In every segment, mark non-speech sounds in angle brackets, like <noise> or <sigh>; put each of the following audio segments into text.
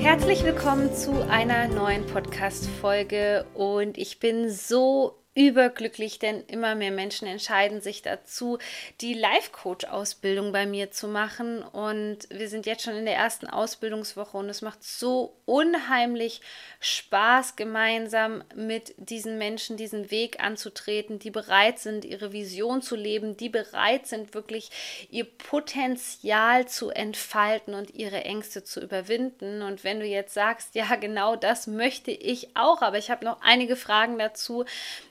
Herzlich willkommen zu einer neuen Podcast-Folge und ich bin so überglücklich, denn immer mehr Menschen entscheiden sich dazu, die Life-Coach-Ausbildung bei mir zu machen. Und wir sind jetzt schon in der ersten Ausbildungswoche und es macht so unheimlich Spaß, gemeinsam mit diesen Menschen diesen Weg anzutreten, die bereit sind, ihre Vision zu leben, die bereit sind, wirklich ihr Potenzial zu entfalten und ihre Ängste zu überwinden. Und wenn du jetzt sagst, ja, genau das möchte ich auch, aber ich habe noch einige Fragen dazu,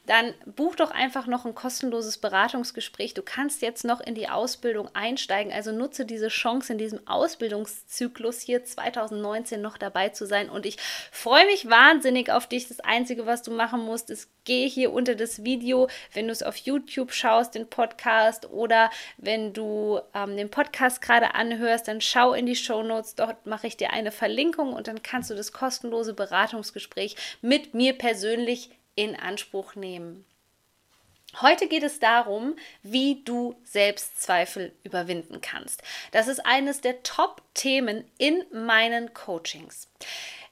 dann buch doch einfach noch ein kostenloses Beratungsgespräch. Du kannst jetzt noch in die Ausbildung einsteigen, also nutze diese Chance in diesem Ausbildungszyklus hier 2019 noch dabei zu sein und ich freue mich wahnsinnig auf dich. Das Einzige, was du machen musst, ist, geh hier unter das Video, wenn du es auf YouTube schaust, den Podcast oder wenn du ähm, den Podcast gerade anhörst, dann schau in die Show Notes. Dort mache ich dir eine Verlinkung und dann kannst du das kostenlose Beratungsgespräch mit mir persönlich in Anspruch nehmen. Heute geht es darum, wie du Selbstzweifel überwinden kannst. Das ist eines der Top-Themen in meinen Coachings.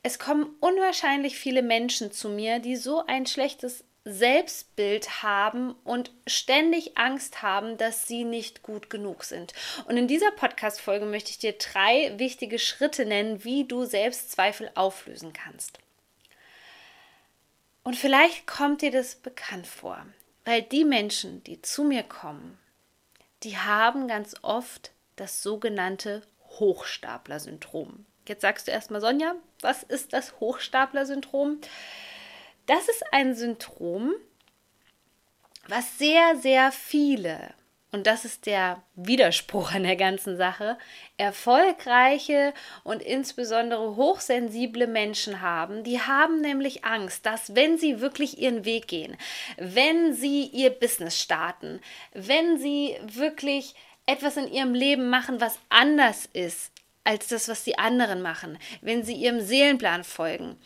Es kommen unwahrscheinlich viele Menschen zu mir, die so ein schlechtes Selbstbild haben und ständig Angst haben, dass sie nicht gut genug sind. Und in dieser Podcast-Folge möchte ich dir drei wichtige Schritte nennen, wie du Selbstzweifel auflösen kannst. Und vielleicht kommt dir das bekannt vor, weil die Menschen, die zu mir kommen, die haben ganz oft das sogenannte Hochstapler-Syndrom. Jetzt sagst du erstmal, Sonja, was ist das Hochstapler-Syndrom? Das ist ein Syndrom, was sehr, sehr viele und das ist der Widerspruch an der ganzen Sache, erfolgreiche und insbesondere hochsensible Menschen haben. Die haben nämlich Angst, dass wenn sie wirklich ihren Weg gehen, wenn sie ihr Business starten, wenn sie wirklich etwas in ihrem Leben machen, was anders ist als das, was die anderen machen, wenn sie ihrem Seelenplan folgen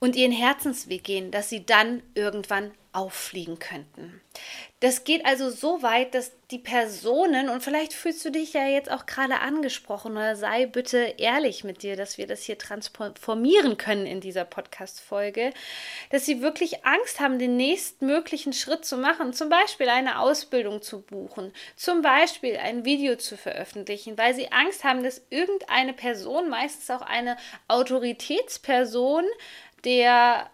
und ihren Herzensweg gehen, dass sie dann irgendwann auffliegen könnten. Das geht also so weit, dass die Personen, und vielleicht fühlst du dich ja jetzt auch gerade angesprochen, oder sei bitte ehrlich mit dir, dass wir das hier transformieren können in dieser Podcast-Folge, dass sie wirklich Angst haben, den nächstmöglichen Schritt zu machen, zum Beispiel eine Ausbildung zu buchen, zum Beispiel ein Video zu veröffentlichen, weil sie Angst haben, dass irgendeine Person, meistens auch eine Autoritätsperson, der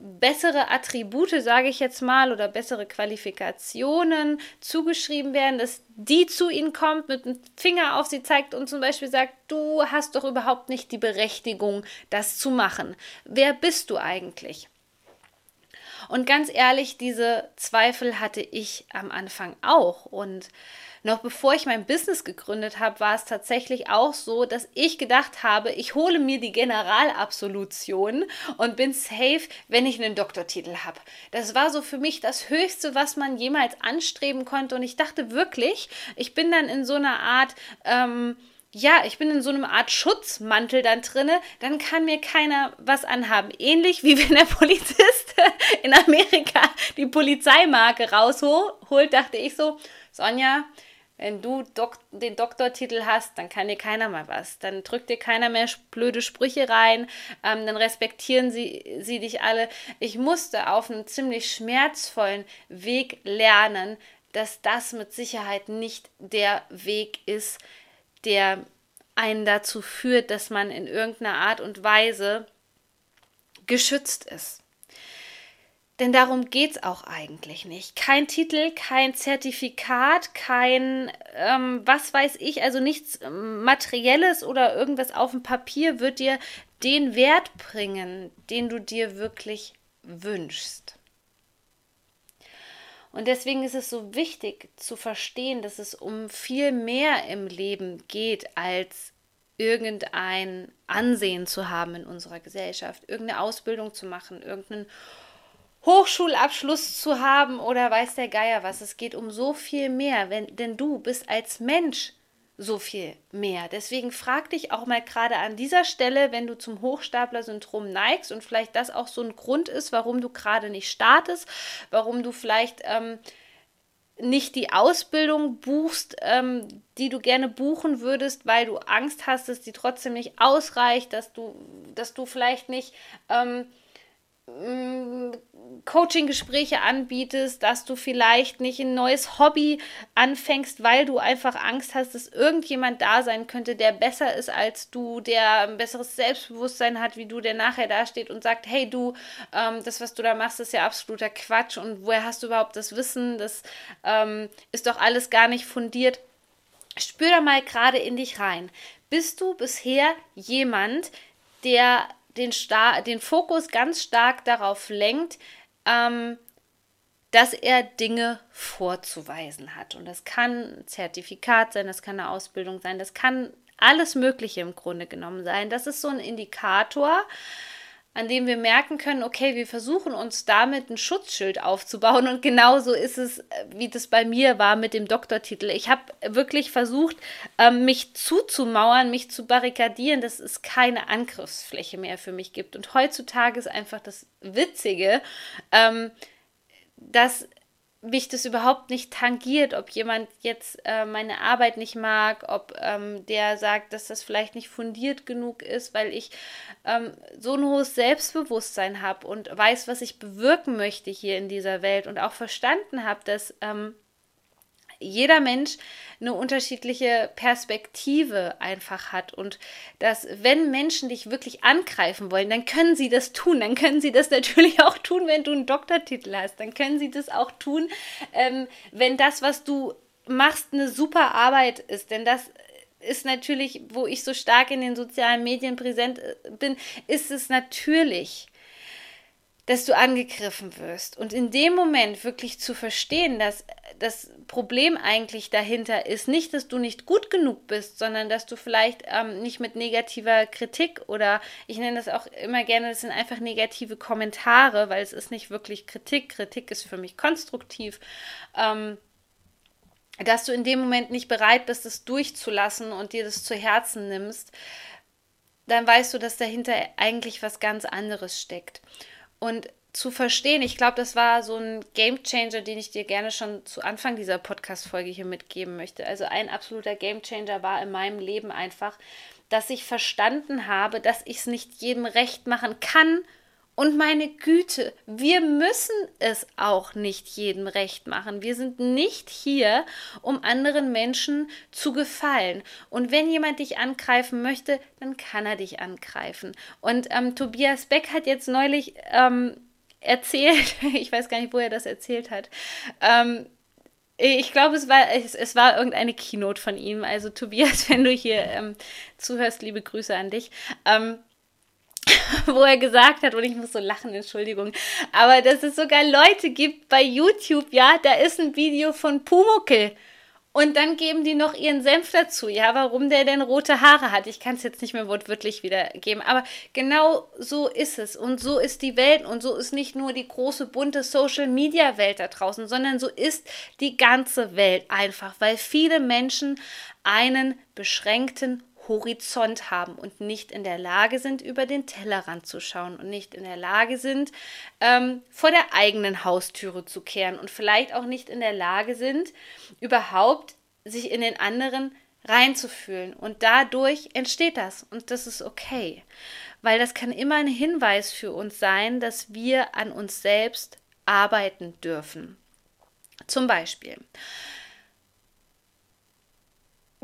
bessere Attribute, sage ich jetzt mal, oder bessere Qualifikationen zugeschrieben werden, dass die zu ihnen kommt, mit dem Finger auf sie zeigt und zum Beispiel sagt, du hast doch überhaupt nicht die Berechtigung, das zu machen. Wer bist du eigentlich? Und ganz ehrlich, diese Zweifel hatte ich am Anfang auch. Und noch bevor ich mein Business gegründet habe, war es tatsächlich auch so, dass ich gedacht habe, ich hole mir die Generalabsolution und bin safe, wenn ich einen Doktortitel habe. Das war so für mich das Höchste, was man jemals anstreben konnte. Und ich dachte wirklich, ich bin dann in so einer Art, ähm, ja, ich bin in so einer Art Schutzmantel dann drinne, dann kann mir keiner was anhaben. Ähnlich wie <laughs> wenn der Polizist <laughs> in Amerika die Polizeimarke rausholt, dachte ich so, Sonja, wenn du Dok den Doktortitel hast, dann kann dir keiner mal was. Dann drückt dir keiner mehr blöde Sprüche rein. Ähm, dann respektieren sie, sie dich alle. Ich musste auf einem ziemlich schmerzvollen Weg lernen, dass das mit Sicherheit nicht der Weg ist, der einen dazu führt, dass man in irgendeiner Art und Weise geschützt ist. Denn darum geht es auch eigentlich nicht. Kein Titel, kein Zertifikat, kein ähm, was weiß ich, also nichts Materielles oder irgendwas auf dem Papier wird dir den Wert bringen, den du dir wirklich wünschst. Und deswegen ist es so wichtig zu verstehen, dass es um viel mehr im Leben geht, als irgendein Ansehen zu haben in unserer Gesellschaft, irgendeine Ausbildung zu machen, irgendeinen Hochschulabschluss zu haben oder weiß der Geier was. Es geht um so viel mehr, wenn, denn du bist als Mensch so viel mehr. Deswegen frag dich auch mal gerade an dieser Stelle, wenn du zum Hochstapler-Syndrom neigst und vielleicht das auch so ein Grund ist, warum du gerade nicht startest, warum du vielleicht ähm, nicht die Ausbildung buchst, ähm, die du gerne buchen würdest, weil du Angst hast, dass die trotzdem nicht ausreicht, dass du, dass du vielleicht nicht ähm, Coaching-Gespräche anbietest, dass du vielleicht nicht ein neues Hobby anfängst, weil du einfach Angst hast, dass irgendjemand da sein könnte, der besser ist als du, der ein besseres Selbstbewusstsein hat wie du, der nachher dasteht und sagt, hey du, ähm, das, was du da machst, ist ja absoluter Quatsch und woher hast du überhaupt das Wissen? Das ähm, ist doch alles gar nicht fundiert. Spür da mal gerade in dich rein. Bist du bisher jemand, der den, Star den Fokus ganz stark darauf lenkt, ähm, dass er Dinge vorzuweisen hat. Und das kann ein Zertifikat sein, das kann eine Ausbildung sein, das kann alles Mögliche im Grunde genommen sein. Das ist so ein Indikator, an dem wir merken können, okay, wir versuchen uns damit ein Schutzschild aufzubauen und genauso ist es, wie das bei mir war mit dem Doktortitel. Ich habe wirklich versucht, ähm, mich zuzumauern, mich zu barrikadieren, dass es keine Angriffsfläche mehr für mich gibt. Und heutzutage ist einfach das Witzige, ähm, dass mich das überhaupt nicht tangiert, ob jemand jetzt äh, meine Arbeit nicht mag, ob ähm, der sagt, dass das vielleicht nicht fundiert genug ist, weil ich ähm, so ein hohes Selbstbewusstsein habe und weiß, was ich bewirken möchte hier in dieser Welt und auch verstanden habe, dass ähm, jeder Mensch eine unterschiedliche Perspektive einfach hat und dass wenn Menschen dich wirklich angreifen wollen, dann können sie das tun. Dann können sie das <laughs> natürlich auch tun, wenn du einen Doktortitel hast. Dann können sie das auch tun, ähm, wenn das, was du machst, eine super Arbeit ist. Denn das ist natürlich, wo ich so stark in den sozialen Medien präsent äh, bin, ist es natürlich dass du angegriffen wirst. Und in dem Moment wirklich zu verstehen, dass das Problem eigentlich dahinter ist, nicht, dass du nicht gut genug bist, sondern dass du vielleicht ähm, nicht mit negativer Kritik oder ich nenne das auch immer gerne, das sind einfach negative Kommentare, weil es ist nicht wirklich Kritik. Kritik ist für mich konstruktiv. Ähm, dass du in dem Moment nicht bereit bist, es durchzulassen und dir das zu Herzen nimmst, dann weißt du, dass dahinter eigentlich was ganz anderes steckt. Und zu verstehen, ich glaube, das war so ein Game Changer, den ich dir gerne schon zu Anfang dieser Podcast-Folge hier mitgeben möchte. Also ein absoluter Game Changer war in meinem Leben einfach, dass ich verstanden habe, dass ich es nicht jedem recht machen kann und meine Güte, wir müssen es auch nicht jedem recht machen. Wir sind nicht hier, um anderen Menschen zu gefallen. Und wenn jemand dich angreifen möchte, dann kann er dich angreifen. Und ähm, Tobias Beck hat jetzt neulich ähm, erzählt, <laughs> ich weiß gar nicht, wo er das erzählt hat, ähm, ich glaube, es war, es, es, war irgendeine Keynote von ihm. Also Tobias, <laughs> wenn du hier ähm, zuhörst, liebe Grüße an dich. Ähm, <laughs> wo er gesagt hat, und ich muss so lachen, Entschuldigung, aber dass es sogar Leute gibt bei YouTube, ja, da ist ein Video von Pumuckel. Und dann geben die noch ihren Senf dazu, ja, warum der denn rote Haare hat. Ich kann es jetzt nicht mehr wortwörtlich wiedergeben, aber genau so ist es. Und so ist die Welt. Und so ist nicht nur die große, bunte Social-Media-Welt da draußen, sondern so ist die ganze Welt einfach, weil viele Menschen einen beschränkten Horizont haben und nicht in der Lage sind, über den Tellerrand zu schauen und nicht in der Lage sind, ähm, vor der eigenen Haustüre zu kehren und vielleicht auch nicht in der Lage sind, überhaupt sich in den anderen reinzufühlen. Und dadurch entsteht das und das ist okay, weil das kann immer ein Hinweis für uns sein, dass wir an uns selbst arbeiten dürfen. Zum Beispiel,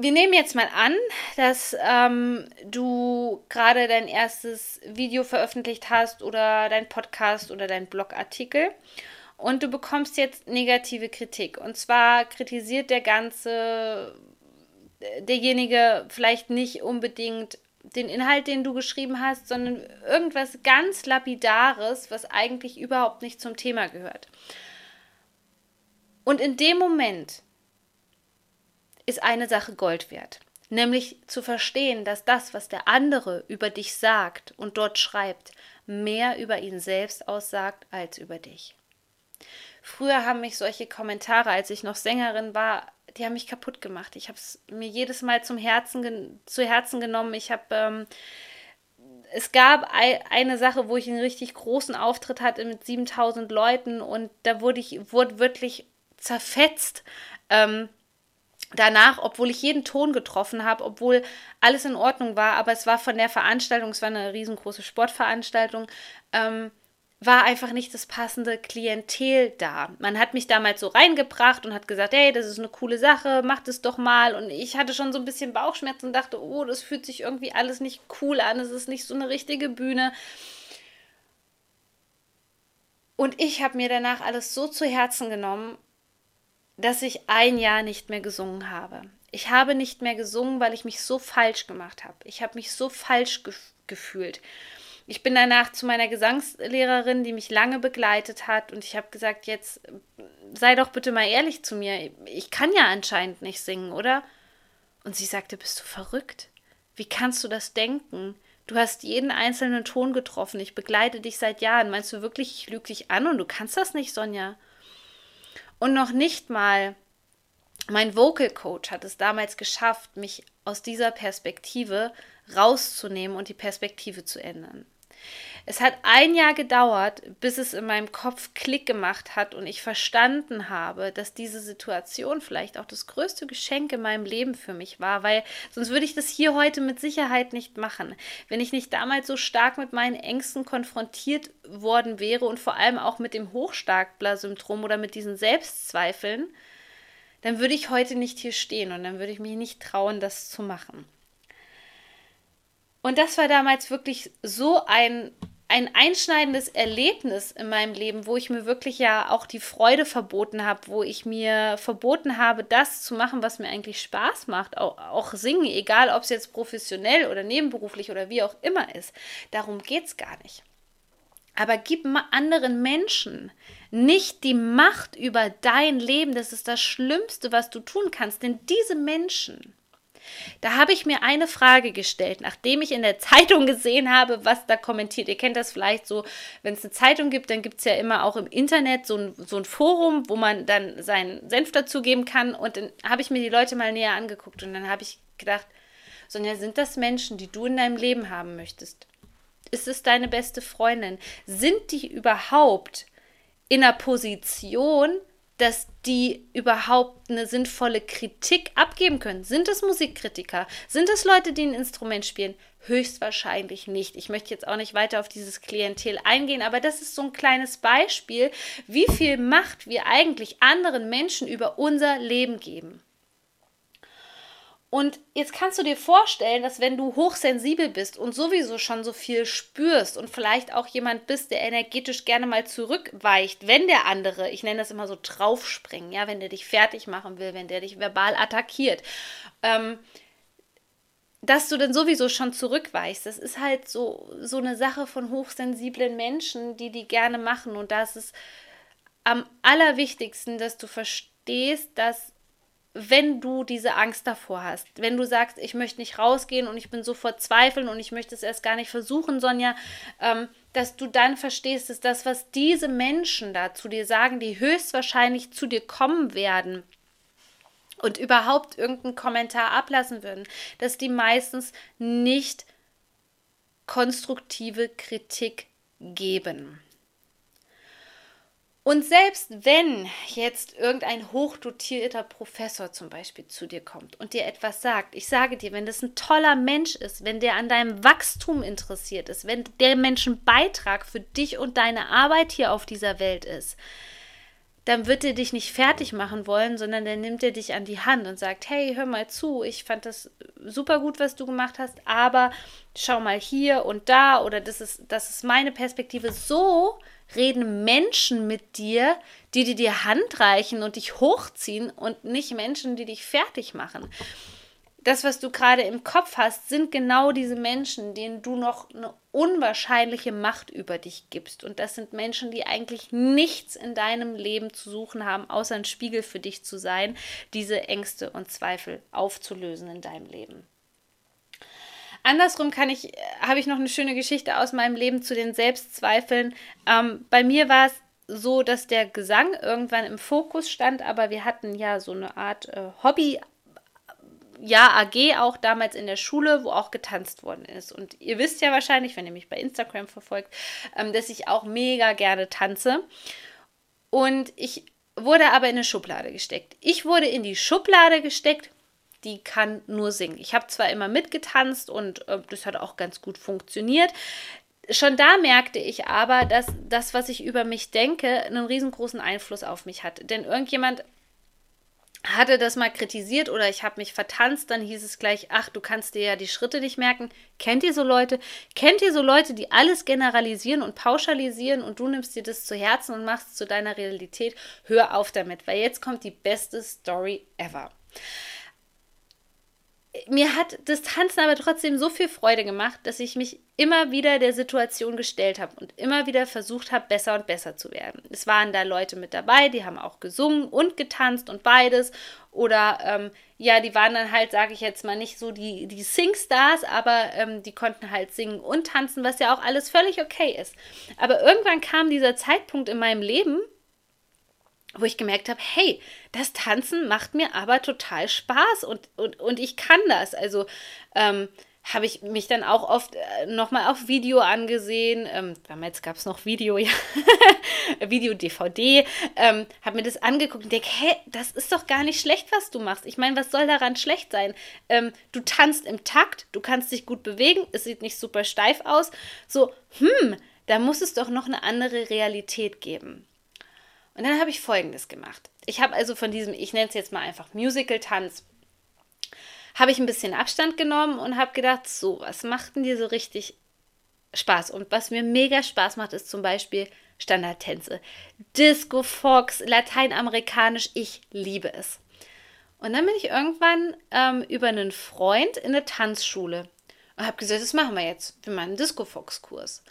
wir nehmen jetzt mal an, dass ähm, du gerade dein erstes Video veröffentlicht hast oder dein Podcast oder dein Blogartikel und du bekommst jetzt negative Kritik. Und zwar kritisiert der ganze, derjenige vielleicht nicht unbedingt den Inhalt, den du geschrieben hast, sondern irgendwas ganz Lapidares, was eigentlich überhaupt nicht zum Thema gehört. Und in dem Moment ist eine Sache Gold wert. Nämlich zu verstehen, dass das, was der andere über dich sagt und dort schreibt, mehr über ihn selbst aussagt als über dich. Früher haben mich solche Kommentare, als ich noch Sängerin war, die haben mich kaputt gemacht. Ich habe es mir jedes Mal zum Herzen zu Herzen genommen. Ich habe ähm, es gab eine Sache, wo ich einen richtig großen Auftritt hatte mit 7000 Leuten und da wurde ich wurde wirklich zerfetzt. Ähm, danach, obwohl ich jeden Ton getroffen habe, obwohl alles in Ordnung war, aber es war von der Veranstaltung, es war eine riesengroße Sportveranstaltung, ähm, war einfach nicht das passende Klientel da. Man hat mich damals so reingebracht und hat gesagt, hey, das ist eine coole Sache, mach das doch mal. Und ich hatte schon so ein bisschen Bauchschmerzen und dachte, oh, das fühlt sich irgendwie alles nicht cool an, es ist nicht so eine richtige Bühne. Und ich habe mir danach alles so zu Herzen genommen, dass ich ein Jahr nicht mehr gesungen habe. Ich habe nicht mehr gesungen, weil ich mich so falsch gemacht habe. Ich habe mich so falsch ge gefühlt. Ich bin danach zu meiner Gesangslehrerin, die mich lange begleitet hat, und ich habe gesagt, jetzt sei doch bitte mal ehrlich zu mir. Ich kann ja anscheinend nicht singen, oder? Und sie sagte, bist du verrückt? Wie kannst du das denken? Du hast jeden einzelnen Ton getroffen. Ich begleite dich seit Jahren. Meinst du wirklich, ich lüge dich an und du kannst das nicht, Sonja? Und noch nicht mal mein Vocal Coach hat es damals geschafft, mich aus dieser Perspektive rauszunehmen und die Perspektive zu ändern. Es hat ein Jahr gedauert, bis es in meinem Kopf Klick gemacht hat und ich verstanden habe, dass diese Situation vielleicht auch das größte Geschenk in meinem Leben für mich war, weil sonst würde ich das hier heute mit Sicherheit nicht machen. Wenn ich nicht damals so stark mit meinen Ängsten konfrontiert worden wäre und vor allem auch mit dem Hochstapler-Syndrom oder mit diesen Selbstzweifeln, dann würde ich heute nicht hier stehen und dann würde ich mich nicht trauen, das zu machen. Und das war damals wirklich so ein, ein einschneidendes Erlebnis in meinem Leben, wo ich mir wirklich ja auch die Freude verboten habe, wo ich mir verboten habe, das zu machen, was mir eigentlich Spaß macht, auch, auch singen, egal ob es jetzt professionell oder nebenberuflich oder wie auch immer ist. Darum geht es gar nicht. Aber gib anderen Menschen nicht die Macht über dein Leben. Das ist das Schlimmste, was du tun kannst. Denn diese Menschen, da habe ich mir eine Frage gestellt, nachdem ich in der <laughs> Zeitung gesehen habe, was da kommentiert. Ihr kennt das vielleicht so, wenn es eine Zeitung gibt, dann gibt es ja immer auch im Internet so ein, so ein Forum, wo man dann seinen Senf dazugeben kann. Und dann habe ich mir die Leute mal näher angeguckt und dann habe ich gedacht, Sonja, sind das Menschen, die du in deinem Leben haben möchtest? Ist es deine beste Freundin? Sind die überhaupt in einer Position, dass die überhaupt eine sinnvolle Kritik abgeben können. Sind es Musikkritiker? Sind es Leute, die ein Instrument spielen? Höchstwahrscheinlich nicht. Ich möchte jetzt auch nicht weiter auf dieses Klientel eingehen, aber das ist so ein kleines Beispiel, wie viel Macht wir eigentlich anderen Menschen über unser Leben geben. Und jetzt kannst du dir vorstellen, dass wenn du hochsensibel bist und sowieso schon so viel spürst und vielleicht auch jemand bist, der energetisch gerne mal zurückweicht, wenn der andere, ich nenne das immer so draufspringen, ja, wenn der dich fertig machen will, wenn der dich verbal attackiert, ähm, dass du dann sowieso schon zurückweichst. Das ist halt so, so eine Sache von hochsensiblen Menschen, die die gerne machen. Und da ist es am allerwichtigsten, dass du verstehst, dass wenn du diese Angst davor hast, wenn du sagst, ich möchte nicht rausgehen und ich bin so vor Zweifeln und ich möchte es erst gar nicht versuchen, Sonja, ähm, dass du dann verstehst, dass das, was diese Menschen da zu dir sagen, die höchstwahrscheinlich zu dir kommen werden und überhaupt irgendeinen Kommentar ablassen würden, dass die meistens nicht konstruktive Kritik geben. Und selbst wenn jetzt irgendein hochdotierter Professor zum Beispiel zu dir kommt und dir etwas sagt, ich sage dir, wenn das ein toller Mensch ist, wenn der an deinem Wachstum interessiert ist, wenn der Mensch ein Beitrag für dich und deine Arbeit hier auf dieser Welt ist, dann wird er dich nicht fertig machen wollen, sondern dann nimmt er dich an die Hand und sagt, hey, hör mal zu, ich fand das super gut, was du gemacht hast, aber schau mal hier und da oder das ist, das ist meine Perspektive. So reden Menschen mit dir, die dir die Hand reichen und dich hochziehen und nicht Menschen, die dich fertig machen. Das, was du gerade im Kopf hast, sind genau diese Menschen, denen du noch eine unwahrscheinliche Macht über dich gibst. Und das sind Menschen, die eigentlich nichts in deinem Leben zu suchen haben, außer ein Spiegel für dich zu sein, diese Ängste und Zweifel aufzulösen in deinem Leben. Andersrum kann ich, habe ich noch eine schöne Geschichte aus meinem Leben zu den Selbstzweifeln. Ähm, bei mir war es so, dass der Gesang irgendwann im Fokus stand, aber wir hatten ja so eine Art äh, Hobby. Ja, AG auch damals in der Schule, wo auch getanzt worden ist. Und ihr wisst ja wahrscheinlich, wenn ihr mich bei Instagram verfolgt, ähm, dass ich auch mega gerne tanze. Und ich wurde aber in eine Schublade gesteckt. Ich wurde in die Schublade gesteckt, die kann nur singen. Ich habe zwar immer mitgetanzt und äh, das hat auch ganz gut funktioniert. Schon da merkte ich aber, dass das, was ich über mich denke, einen riesengroßen Einfluss auf mich hat. Denn irgendjemand hatte das mal kritisiert oder ich habe mich vertanzt, dann hieß es gleich, ach, du kannst dir ja die Schritte nicht merken. Kennt ihr so Leute? Kennt ihr so Leute, die alles generalisieren und pauschalisieren und du nimmst dir das zu Herzen und machst es zu deiner Realität? Hör auf damit, weil jetzt kommt die beste Story ever mir hat das Tanzen aber trotzdem so viel Freude gemacht, dass ich mich immer wieder der Situation gestellt habe und immer wieder versucht habe, besser und besser zu werden. Es waren da Leute mit dabei, die haben auch gesungen und getanzt und beides. Oder ähm, ja, die waren dann halt, sage ich jetzt mal, nicht so die, die Singstars, aber ähm, die konnten halt singen und tanzen, was ja auch alles völlig okay ist. Aber irgendwann kam dieser Zeitpunkt in meinem Leben, wo ich gemerkt habe, hey, das Tanzen macht mir aber total Spaß und, und, und ich kann das. Also ähm, habe ich mich dann auch oft äh, nochmal auf Video angesehen. Ähm, damals gab es noch Video, <laughs> ja, Video-DVD. Ähm, habe mir das angeguckt und denke, hey, das ist doch gar nicht schlecht, was du machst. Ich meine, was soll daran schlecht sein? Ähm, du tanzt im Takt, du kannst dich gut bewegen, es sieht nicht super steif aus. So, hm, da muss es doch noch eine andere Realität geben. Und dann habe ich Folgendes gemacht. Ich habe also von diesem, ich nenne es jetzt mal einfach Musical-Tanz, habe ich ein bisschen Abstand genommen und habe gedacht, so, was macht denn dir so richtig Spaß? Und was mir mega Spaß macht, ist zum Beispiel Standardtänze. Disco, Fox, Lateinamerikanisch, ich liebe es. Und dann bin ich irgendwann ähm, über einen Freund in eine Tanzschule und habe gesagt, das machen wir jetzt. Wir machen einen Disco-Fox-Kurs.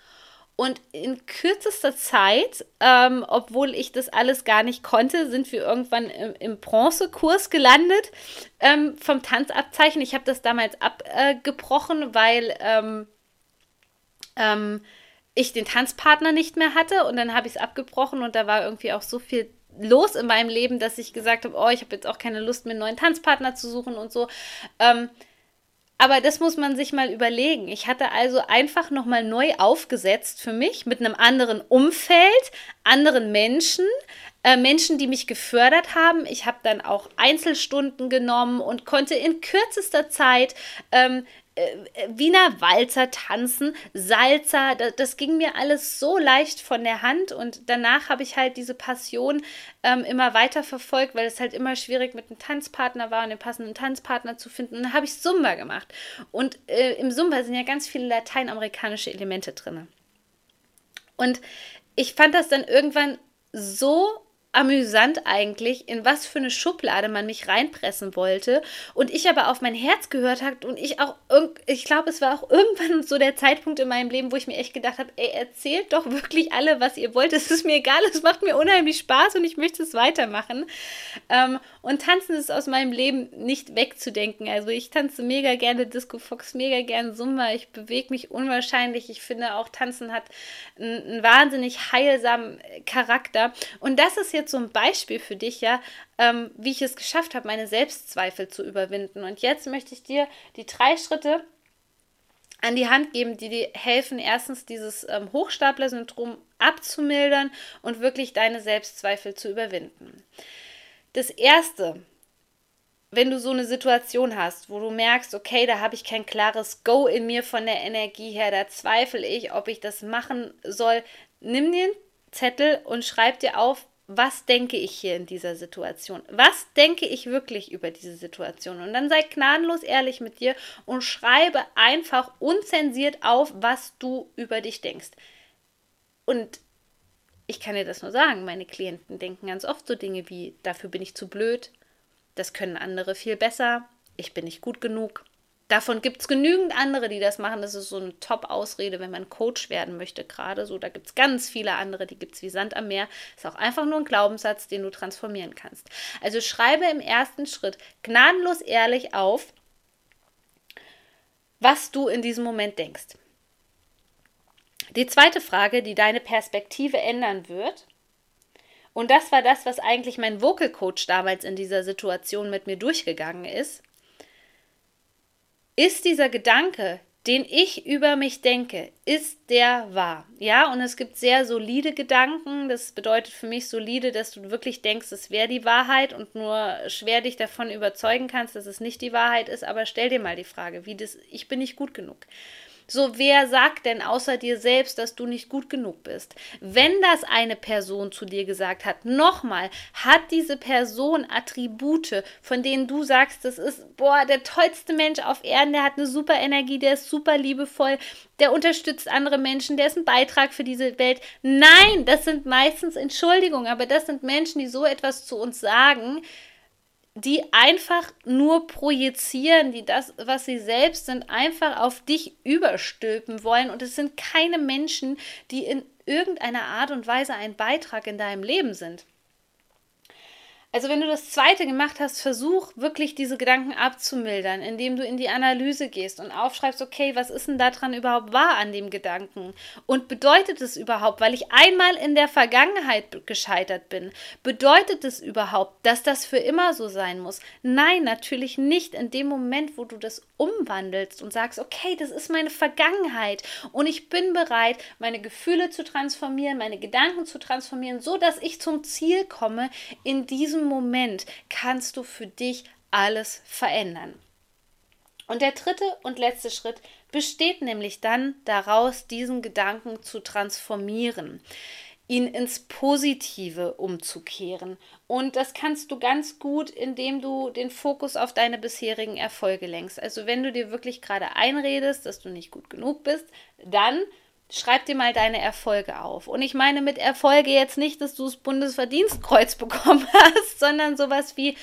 Und in kürzester Zeit, ähm, obwohl ich das alles gar nicht konnte, sind wir irgendwann im, im Bronzekurs gelandet ähm, vom Tanzabzeichen. Ich habe das damals abgebrochen, weil ähm, ähm, ich den Tanzpartner nicht mehr hatte. Und dann habe ich es abgebrochen und da war irgendwie auch so viel los in meinem Leben, dass ich gesagt habe, oh, ich habe jetzt auch keine Lust, mir einen neuen Tanzpartner zu suchen und so. Aber das muss man sich mal überlegen. Ich hatte also einfach nochmal neu aufgesetzt für mich mit einem anderen Umfeld, anderen Menschen, äh, Menschen, die mich gefördert haben. Ich habe dann auch Einzelstunden genommen und konnte in kürzester Zeit ähm, äh, Wiener Walzer tanzen, Salzer, das, das, ging mir alles so leicht von der Hand und danach habe ich halt diese Passion ähm, immer weiter verfolgt, weil es halt immer schwierig mit einem Tanzpartner war und den passenden Tanzpartner zu finden. Und dann habe ich Zumba gemacht und äh, im Zumba sind ja ganz viele lateinamerikanische Elemente drin. Und ich fand das dann irgendwann so amüsant eigentlich, in was für eine Schublade man mich reinpressen wollte. Und ich aber auf mein Herz gehört habe und ich auch, ich glaube, es war auch irgendwann <laughs> so der Zeitpunkt in meinem Leben, wo ich mir echt gedacht habe, ey, erzählt doch wirklich alle, was ihr wollt. Es ist mir egal, es macht mir unheimlich Spaß und ich möchte es weitermachen. Ähm, und tanzen ist aus meinem Leben nicht wegzudenken. Also ich tanze mega gerne Disco Fox, mega gerne Zumba. Ich bewege mich unwahrscheinlich. Ich finde auch, Tanzen hat einen, einen wahnsinnig heilsamen Charakter. Und das ist jetzt jetzt so ein Beispiel für dich, ja, ähm, wie ich es geschafft habe, meine Selbstzweifel zu überwinden. Und jetzt möchte ich dir die drei Schritte an die Hand geben, die dir helfen, erstens dieses ähm, Hochstapler-Syndrom abzumildern und wirklich deine Selbstzweifel zu überwinden. Das erste, wenn du so eine Situation hast, wo du merkst, okay, da habe ich kein klares Go in mir von der Energie her, da zweifle ich, ob ich das machen soll, nimm den Zettel und schreib dir auf, was denke ich hier in dieser Situation? Was denke ich wirklich über diese Situation? Und dann sei gnadenlos ehrlich mit dir und schreibe einfach unzensiert auf, was du über dich denkst. Und ich kann dir das nur sagen, meine Klienten denken ganz oft so Dinge wie, dafür bin ich zu blöd, das können andere viel besser, ich bin nicht gut genug, Davon gibt es genügend andere, die das machen. Das ist so eine Top-Ausrede, wenn man Coach werden möchte, gerade so. Da gibt es ganz viele andere, die gibt es wie Sand am Meer. Ist auch einfach nur ein Glaubenssatz, den du transformieren kannst. Also schreibe im ersten Schritt gnadenlos ehrlich auf, was du in diesem Moment denkst. Die zweite Frage, die deine Perspektive ändern wird, und das war das, was eigentlich mein Vocal Coach damals in dieser Situation mit mir durchgegangen ist, ist dieser Gedanke, den ich über mich denke, ist der wahr? Ja, und es gibt sehr solide Gedanken. Das bedeutet für mich solide, dass du wirklich denkst, es wäre die Wahrheit und nur schwer dich davon überzeugen kannst, dass es nicht die Wahrheit ist. Aber stell dir mal die Frage, wie das, ich bin nicht gut genug. So, wer sagt denn außer dir selbst, dass du nicht gut genug bist? Wenn das eine Person zu dir gesagt hat, nochmal, hat diese Person Attribute, von denen du sagst, das ist, boah, der tollste Mensch auf Erden, der hat eine super Energie, der ist super liebevoll, der unterstützt andere Menschen, der ist ein Beitrag für diese Welt. Nein, das sind meistens Entschuldigungen, aber das sind Menschen, die so etwas zu uns sagen, die einfach nur projizieren, die das, was sie selbst sind, einfach auf dich überstülpen wollen. Und es sind keine Menschen, die in irgendeiner Art und Weise ein Beitrag in deinem Leben sind. Also wenn du das zweite gemacht hast, versuch wirklich diese Gedanken abzumildern, indem du in die Analyse gehst und aufschreibst, okay, was ist denn daran überhaupt wahr an dem Gedanken? Und bedeutet es überhaupt, weil ich einmal in der Vergangenheit gescheitert bin, bedeutet es überhaupt, dass das für immer so sein muss? Nein, natürlich nicht in dem Moment, wo du das umwandelst und sagst, okay, das ist meine Vergangenheit und ich bin bereit, meine Gefühle zu transformieren, meine Gedanken zu transformieren, so dass ich zum Ziel komme in diesem diesem Moment kannst du für dich alles verändern. Und der dritte und letzte Schritt besteht nämlich dann daraus, diesen Gedanken zu transformieren, ihn ins Positive umzukehren. Und das kannst du ganz gut, indem du den Fokus auf deine bisherigen Erfolge lenkst. Also wenn du dir wirklich gerade einredest, dass du nicht gut genug bist, dann Schreib dir mal deine Erfolge auf. Und ich meine mit Erfolge jetzt nicht, dass du das Bundesverdienstkreuz <laughs> bekommen hast, sondern sowas wie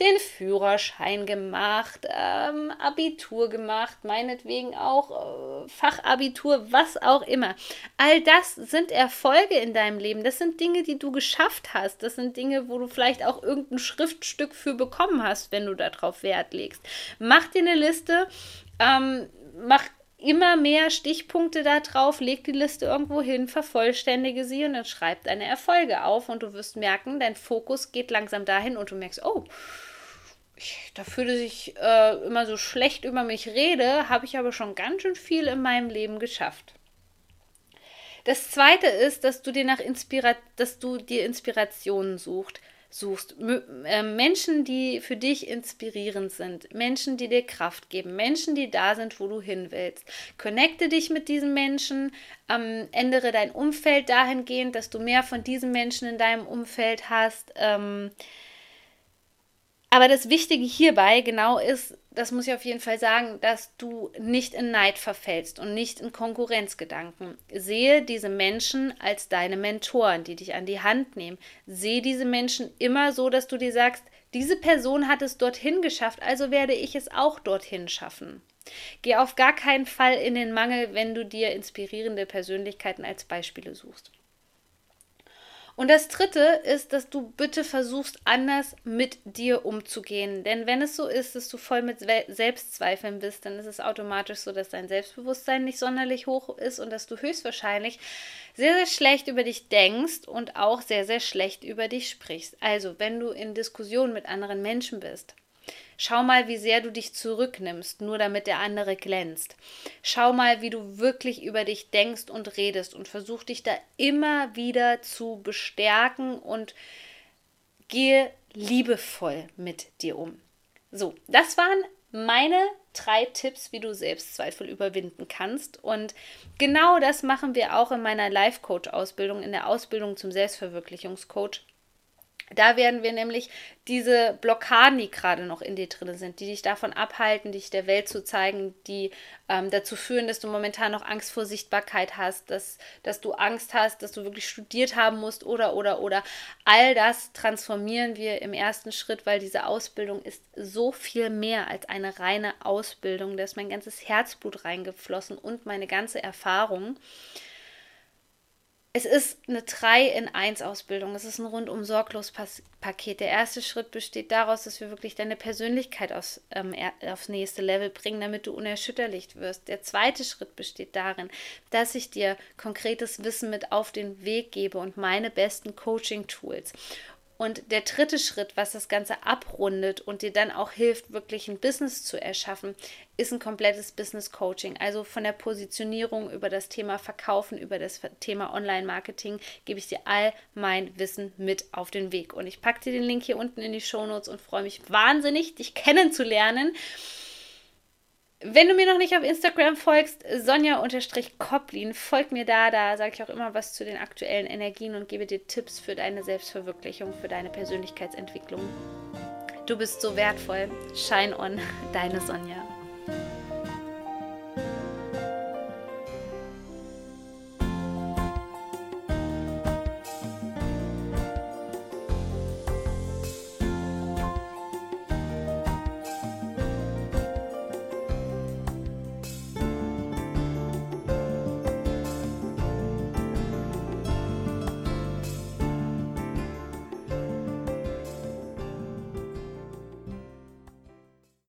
den Führerschein gemacht, ähm, Abitur gemacht, meinetwegen auch äh, Fachabitur, was auch immer. All das sind Erfolge in deinem Leben. Das sind Dinge, die du geschafft hast. Das sind Dinge, wo du vielleicht auch irgendein Schriftstück für bekommen hast, wenn du darauf Wert legst. Mach dir eine Liste. Ähm, mach immer mehr Stichpunkte da drauf, leg die Liste irgendwo hin, vervollständige sie und dann schreib deine Erfolge auf und du wirst merken, dein Fokus geht langsam dahin und du merkst, oh, ich, dafür, dass ich äh, immer so schlecht über mich rede, habe ich aber schon ganz schön viel in meinem Leben geschafft. Das zweite ist, dass du dir nach Inspira dass du dir Inspirationen suchst suchst. Äh, Menschen, die für dich inspirierend sind, Menschen, die dir Kraft geben, Menschen, die da sind, wo du hin willst. Connecte dich mit diesen Menschen, ähm, ändere dein Umfeld dahingehend, dass du mehr von diesen Menschen in deinem Umfeld hast. Ähm, aber das Wichtige hierbei genau ist, das muss ich auf jeden Fall sagen, dass du nicht in Neid verfällst und nicht in Konkurrenzgedanken. Sehe diese Menschen als deine Mentoren, die dich an die Hand nehmen. Sehe diese Menschen immer so, dass du dir sagst, diese Person hat es dorthin geschafft, also werde ich es auch dorthin schaffen. Geh auf gar keinen Fall in den Mangel, wenn du dir inspirierende Persönlichkeiten als Beispiele suchst. Und das Dritte ist, dass du bitte versuchst, anders mit dir umzugehen. Denn wenn es so ist, dass du voll mit Selbstzweifeln bist, dann ist es automatisch so, dass dein Selbstbewusstsein nicht sonderlich hoch ist und dass du höchstwahrscheinlich sehr, sehr schlecht über dich denkst und auch sehr, sehr schlecht über dich sprichst. Also, wenn du in Diskussionen mit anderen Menschen bist, Schau mal, wie sehr du dich zurücknimmst, nur damit der andere glänzt. Schau mal, wie du wirklich über dich denkst und redest und versuch dich da immer wieder zu bestärken und gehe liebevoll mit dir um. So, das waren meine drei Tipps, wie du Selbstzweifel überwinden kannst. Und genau das machen wir auch in meiner Life-Coach-Ausbildung, in der Ausbildung zum Selbstverwirklichungscoach. Da werden wir nämlich diese Blockaden, die gerade noch in dir drin sind, die dich davon abhalten, dich der Welt zu zeigen, die ähm, dazu führen, dass du momentan noch Angst vor Sichtbarkeit hast, dass, dass du Angst hast, dass du wirklich studiert haben musst oder, oder, oder. All das transformieren wir im ersten Schritt, weil diese Ausbildung ist so viel mehr als eine reine Ausbildung. Da ist mein ganzes Herzblut reingeflossen und meine ganze Erfahrung. Es ist eine 3 in 1 Ausbildung. Es ist ein rundum sorglos Paket. Der erste Schritt besteht daraus, dass wir wirklich deine Persönlichkeit aus, ähm, aufs nächste Level bringen, damit du unerschütterlich wirst. Der zweite Schritt besteht darin, dass ich dir konkretes Wissen mit auf den Weg gebe und meine besten Coaching-Tools. Und der dritte Schritt, was das Ganze abrundet und dir dann auch hilft, wirklich ein Business zu erschaffen, ist ein komplettes Business Coaching. Also von der Positionierung über das Thema Verkaufen, über das Thema Online-Marketing gebe ich dir all mein Wissen mit auf den Weg. Und ich packe dir den Link hier unten in die Show Notes und freue mich wahnsinnig, dich kennenzulernen. Wenn du mir noch nicht auf Instagram folgst, Sonja-Koplin, folg mir da. Da sage ich auch immer was zu den aktuellen Energien und gebe dir Tipps für deine Selbstverwirklichung, für deine Persönlichkeitsentwicklung. Du bist so wertvoll. Shine on, <laughs> deine Sonja.